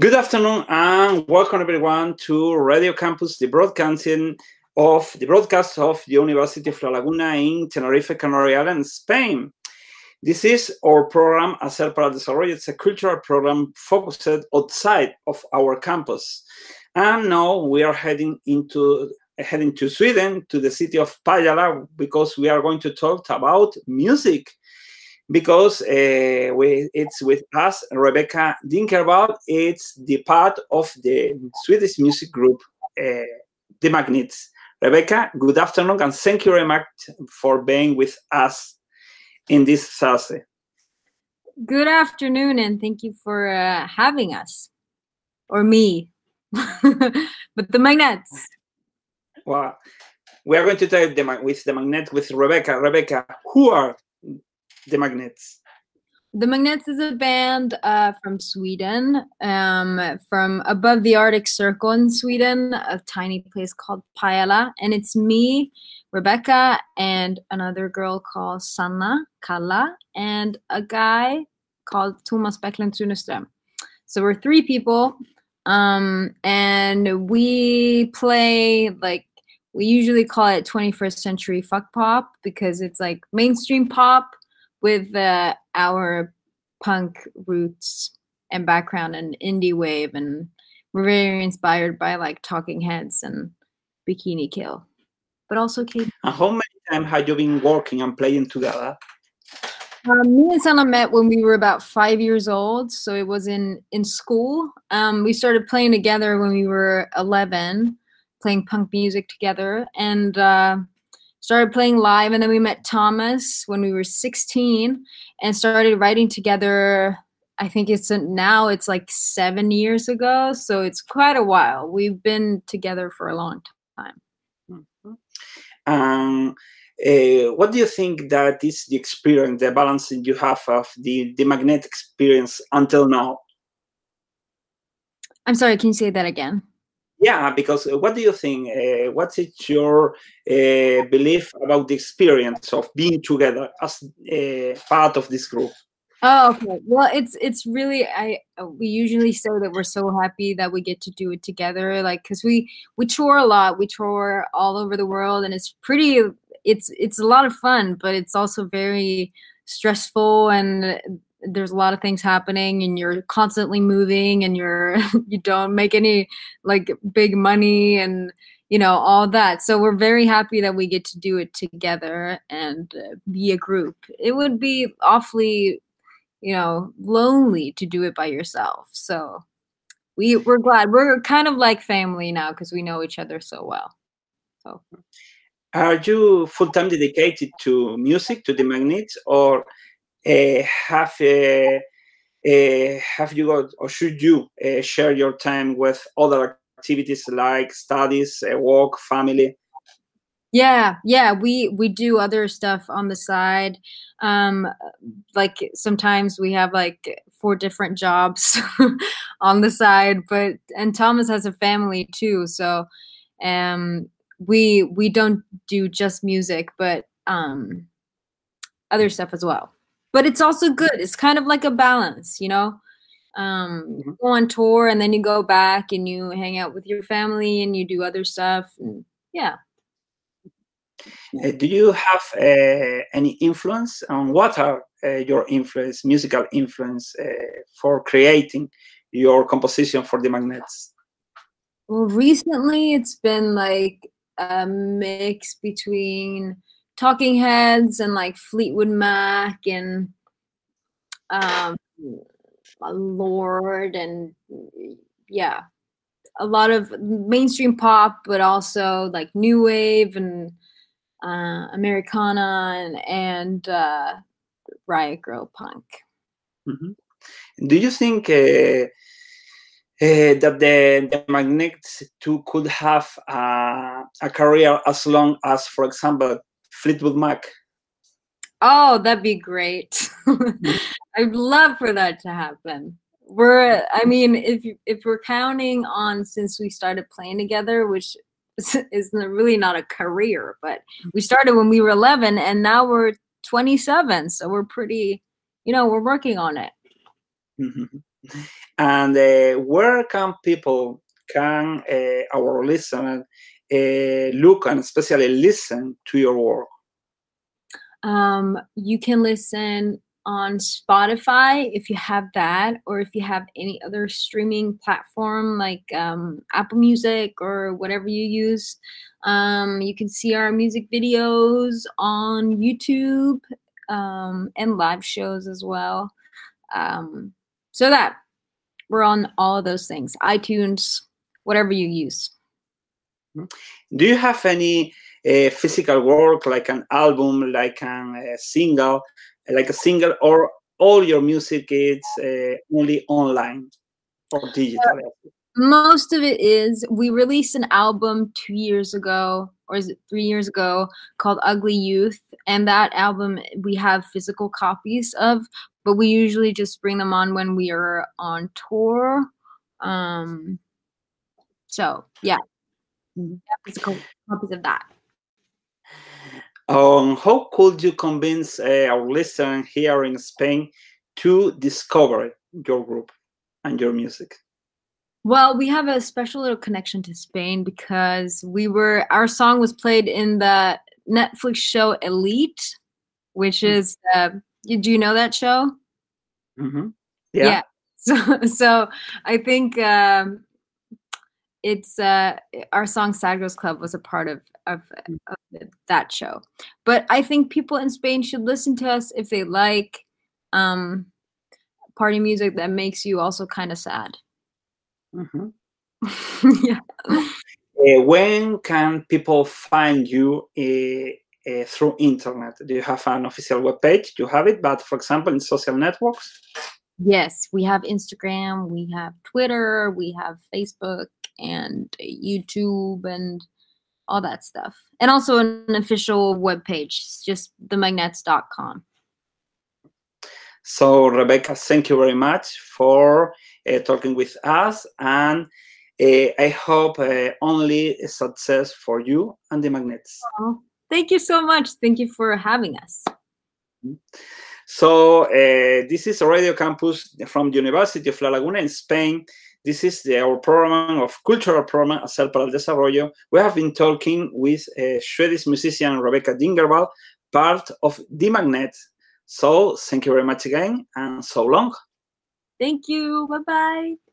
Good afternoon and welcome everyone to Radio Campus, the broadcasting of the broadcast of the University of La Laguna in Tenerife, Canary Islands, Spain. This is our program Hacer para Desarrollo. It's a cultural program focused outside of our campus. And now we are heading into heading to Sweden, to the city of Pajala, because we are going to talk about music because uh, we, it's with us, Rebecka Digervall. It's the part of the Swedish music group, uh, The Magnettes. Rebecka, good afternoon, and thank you very much for being with us in this Thursday. Good afternoon, and thank you for uh, having us, or me, but the Magnettes. Well, we are going to talk the, with the Magnet with Rebecka. Rebecka, who are the Magnettes? The Magnettes is a band uh, from Sweden, um, from above the Arctic Circle in Sweden, a tiny place called Pajala. And it's me, Rebecka, and another girl called Sanna Kalla, and a guy called Tomas Bäcklund Tuneström. So we're three people, um, and we play like we usually call it 21st century fuck pop because it's like mainstream pop with uh, our punk roots and background and indie wave and we're very inspired by like talking heads and bikini kill but also Kate. And how many times have you been working and playing together um, me and Sanna met when we were about five years old, so it was in in school. Um, we started playing together when we were eleven, playing punk music together, and uh, started playing live and then we met Tomas when we were 16 and started writing together i think it's now it's like seven years ago so it's quite a while. We've been together for a long time. Mm-hmm. um, uh, what do you think that is the experience the balance that you have of the the magnet experience until now? I'm sorry can you say that again yeah because uh, what do you think uh, what's your uh, belief about the experience of being together as uh, part of this group? Oh okay. Well it's it's really i we usually say that we're so happy that we get to do it together like because we we tour a lot. We tour all over the world and it's pretty it's it's a lot of fun but it's also very stressful and there's a lot of things happening and you're constantly moving and you're you don't make any like big money and you know all that. So we're very happy that we get to do it together and uh, be a group. It would be awfully you know lonely to do it by yourself. So we we're glad. We're kind of like family now because we know each other so well. So. Are you full-time dedicated to music to the Magnettes or have uh, uh, have you got or should you share your time with other activities like studies, work, family? yeah yeah we we do other stuff on the side um like sometimes we have like four different jobs on the side but and Tomas has a family too so um we we don't do just music but um other stuff as well but it's also good. It's kind of like a balance, you know. Um, mm-hmm. go on tour and then you go back and you hang out with your family and you do other stuff. And yeah. Uh, do you have uh, any influence on what are uh, your influence, musical influence uh, for creating your composition for the Magnettes? Well, recently it's been like a mix between Talking Heads and like Fleetwood Mac and um, Lorde and yeah, a lot of mainstream pop, but also like new wave and uh, Americana and, and uh, Riot Grrrl punk. Mm-hmm. Do you think uh, uh, that the, the Magnettes too could have uh, a career as long as, for example, Fleetwood Mac. Oh, that'd be great. I'd love for that to happen. We're, I mean, if if we're counting on since we started playing together, which is really not a career, but we started when we were 11 and now we're 27, so we're pretty, you know, we're working on it. Mm-hmm. And uh, where can people, can uh, our listener uh, look and especially listen to your work? Um, you can listen on Spotify if you have that, or if you have any other streaming platform like um, Apple Music or whatever you use. Um, you can see our music videos on YouTube um, and live shows as well. Um, so that we're on all of those things iTunes, whatever you use. Do you have any uh, physical work like an album, like a single, like a single, or all your music is uh, only online or digital? Uh, most of it is. We released an album two years ago, or is it three years ago, called Ugly Youth, and that album we have physical copies of, but we usually just bring them on when we are on tour. Um, so yeah. Physical copies of that. Um, how could you convince uh, our listener here in Spain to discover your group and your music? Well, we have a special little connection to Spain because we were our song was played in the Netflix show Elite, which mm. is uh, do you know that show? Mm-hmm. Yeah. yeah. So so I think um, it's uh, our song Sad Girls Club was a part of, of, mm. of that show. But I think people in Spain should listen to us if they like um, party music that makes you also kind of sad. Mm-hmm. yeah. Uh, when can people find you uh, uh, through internet? Do you have an official webpage? You have it, but for example, in social networks? Yes, we have Instagram, we have Twitter, we have Facebook, and YouTube, and all that stuff. And also an official webpage, just themagnettes.com. So, Rebecka, thank you very much for uh, talking with us. And uh, I hope uh, only success for you and the Magnettes. Oh, thank you so much. Thank you for having us. Mm-hmm. So, uh, this is Radio Campus from the University of La Laguna in Spain. This is the, our program of cultural program, Hacer para el Desarrollo. We have been talking with uh, Swedish musician Rebecka Digervall, part of The Magnet. So thank you very much again and so long. Thank you. Bye bye.